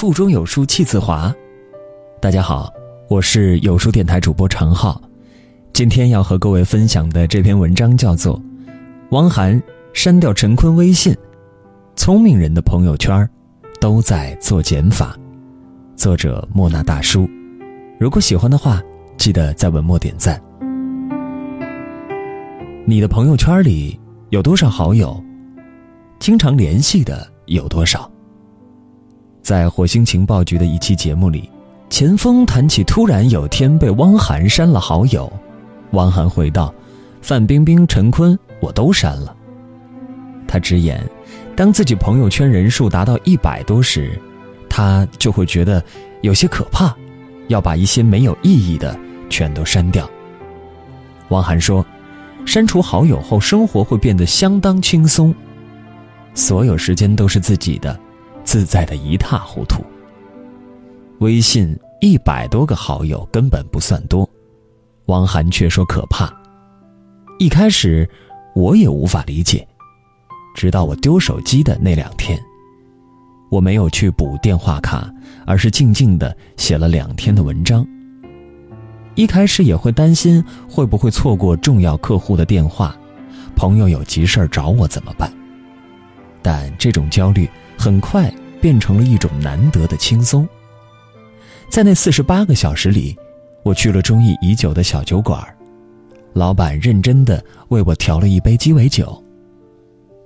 腹中有书气自华。大家好，我是有书电台主播常浩。今天要和各位分享的这篇文章叫做《汪涵删掉陈坤微信》，聪明人的朋友圈都在做减法。作者莫那大叔。如果喜欢的话，记得在文末点赞。你的朋友圈里有多少好友？经常联系的有多少？在火星情报局的一期节目里，钱枫谈起突然有天被汪涵删了好友，汪涵回道：“范冰冰、陈坤我都删了。”他直言，当自己朋友圈人数达到一百多时，他就会觉得有些可怕，要把一些没有意义的全都删掉。汪涵说：“删除好友后，生活会变得相当轻松。”所有时间都是自己的，自在的一塌糊涂。微信一百多个好友根本不算多，汪涵却说可怕。一开始我也无法理解，直到我丢手机的那两天，我没有去补电话卡，而是静静的写了两天的文章。一开始也会担心会不会错过重要客户的电话，朋友有急事找我怎么办？但这种焦虑很快变成了一种难得的轻松。在那四十八个小时里，我去了中意已久的小酒馆，老板认真的为我调了一杯鸡尾酒。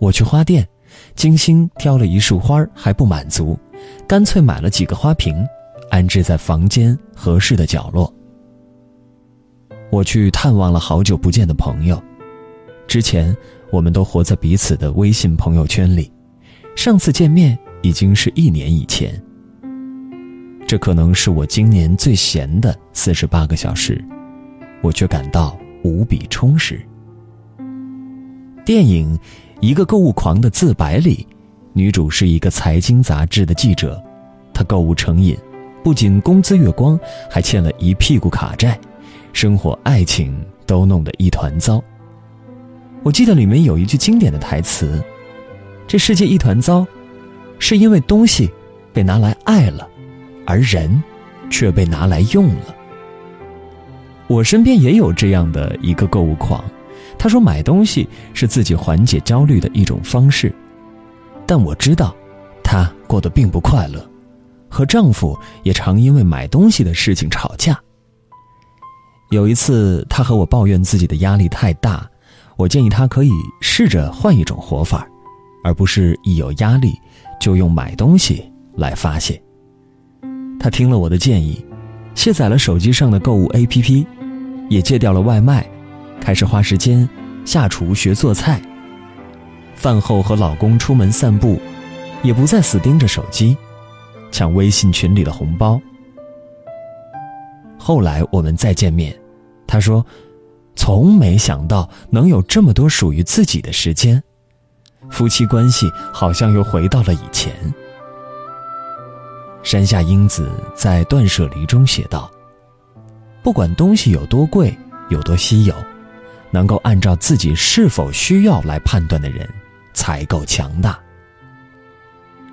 我去花店，精心挑了一束花还不满足，干脆买了几个花瓶，安置在房间合适的角落。我去探望了好久不见的朋友，之前。我们都活在彼此的微信朋友圈里，上次见面已经是一年以前。这可能是我今年最闲的四十八个小时，我却感到无比充实。电影《一个购物狂的自白》里，女主是一个财经杂志的记者，她购物成瘾，不仅工资月光，还欠了一屁股卡债，生活、爱情都弄得一团糟。我记得里面有一句经典的台词：“这世界一团糟，是因为东西被拿来爱了，而人却被拿来用了。”我身边也有这样的一个购物狂，他说买东西是自己缓解焦虑的一种方式，但我知道，她过得并不快乐，和丈夫也常因为买东西的事情吵架。有一次，她和我抱怨自己的压力太大。我建议他可以试着换一种活法，而不是一有压力就用买东西来发泄。他听了我的建议，卸载了手机上的购物 APP，也戒掉了外卖，开始花时间下厨学做菜。饭后和老公出门散步，也不再死盯着手机，抢微信群里的红包。后来我们再见面，他说。从没想到能有这么多属于自己的时间，夫妻关系好像又回到了以前。山下英子在《断舍离》中写道：“不管东西有多贵、有多稀有，能够按照自己是否需要来判断的人，才够强大。”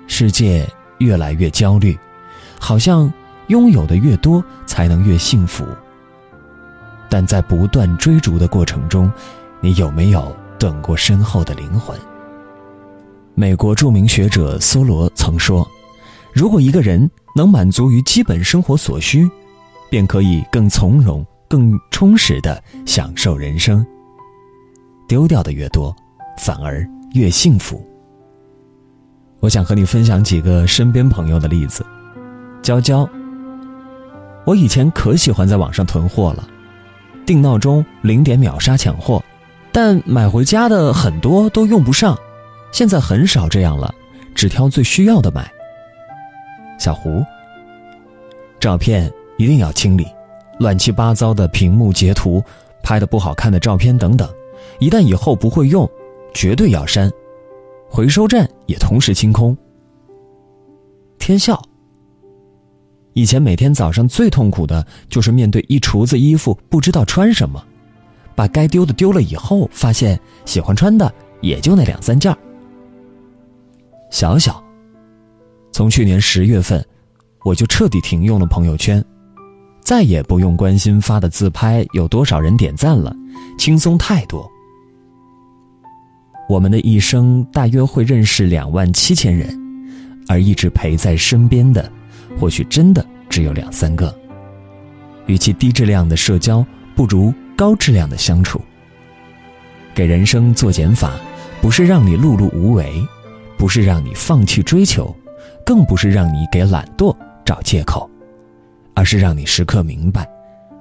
世界越来越焦虑，好像拥有的越多，才能越幸福。但在不断追逐的过程中，你有没有等过身后的灵魂？美国著名学者梭罗曾说：“如果一个人能满足于基本生活所需，便可以更从容、更充实的享受人生。丢掉的越多，反而越幸福。”我想和你分享几个身边朋友的例子。娇娇，我以前可喜欢在网上囤货了。定闹钟，零点秒杀抢货，但买回家的很多都用不上，现在很少这样了，只挑最需要的买。小胡，照片一定要清理，乱七八糟的屏幕截图、拍的不好看的照片等等，一旦以后不会用，绝对要删，回收站也同时清空。天笑。以前每天早上最痛苦的就是面对一橱子衣服，不知道穿什么，把该丢的丢了以后，发现喜欢穿的也就那两三件。小小，从去年十月份我就彻底停用了朋友圈，再也不用关心发的自拍有多少人点赞了，轻松太多。我们的一生大约会认识两万七千人，而一直陪在身边的，或许真的只有两三个。与其低质量的社交，不如高质量的相处。给人生做减法，不是让你碌碌无为，不是让你放弃追求，更不是让你给懒惰找借口，而是让你时刻明白，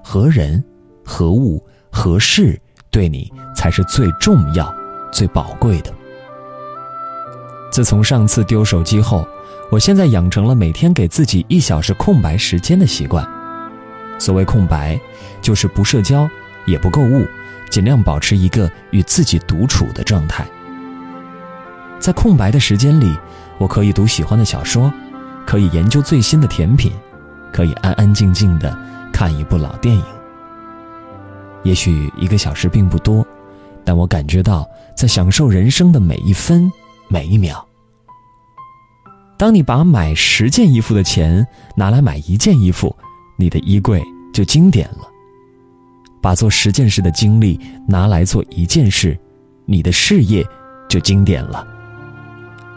何人、何物、何事对你才是最重要、最宝贵的。自从上次丢手机后，我现在养成了每天给自己一小时空白时间的习惯。所谓空白，就是不社交，也不购物。尽量保持一个与自己独处的状态。在空白的时间里，我可以读喜欢的小说，可以研究最新的甜品，可以安安静静的看一部老电影。也许一个小时并不多，但我感觉到在享受人生的每一分每一秒。当你把买十件衣服的钱拿来买一件衣服，你的衣柜就经典了。把做十件事的精力拿来做一件事，你的事业就经典了。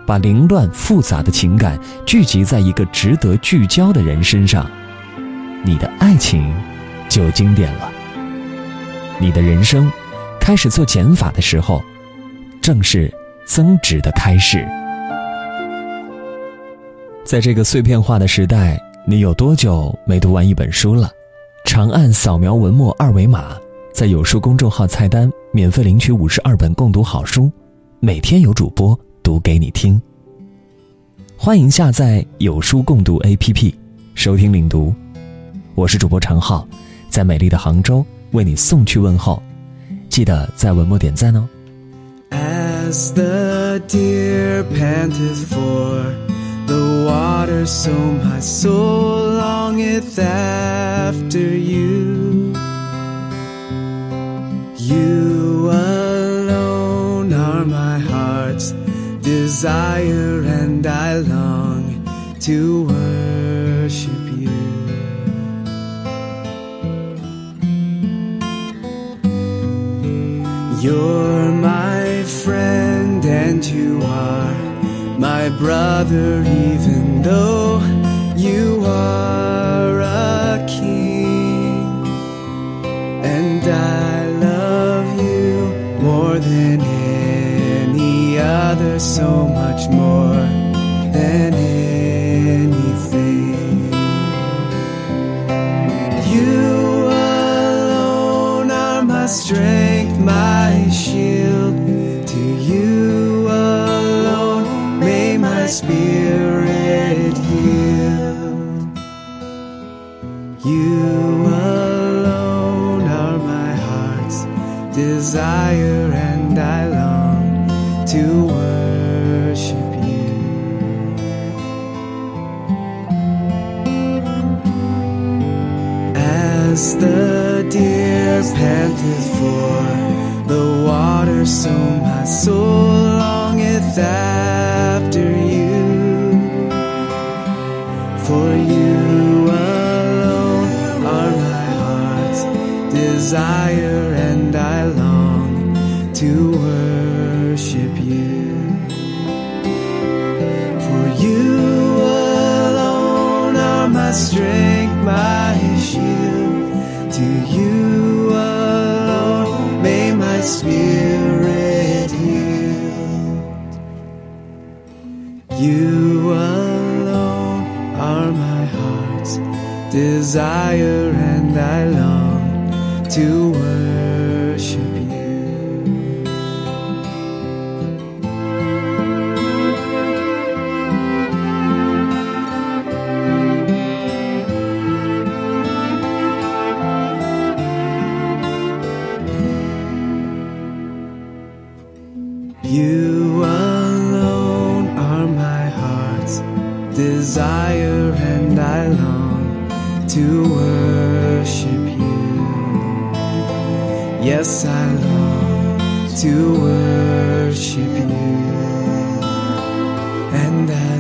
把凌乱复杂的情感聚集在一个值得聚焦的人身上，你的爱情就经典了。你的人生开始做减法的时候，正是增值的开始。在这个碎片化的时代，你有多久没读完一本书了？长按扫描文末二维码，在有书公众号菜单免费领取五十二本共读好书，每天有主播读给你听。欢迎下载有书共读 APP，收听领读。我是主播常浩，在美丽的杭州为你送去问候，记得在文末点赞哦。As the deer panteth for the water, so my soul longeth after you. You alone are my heart's desire, and I long to worship you. You're my friend, and you are my brother, to worship you. As the deer panteth for the water, so my soul longeth after you. For you alone are my heart's desire, and I long to strength, my shield. To you alone may my spirit yield. You alone are my heart's desire, and I long to worship to worship you. Yes, I long to worship you, and I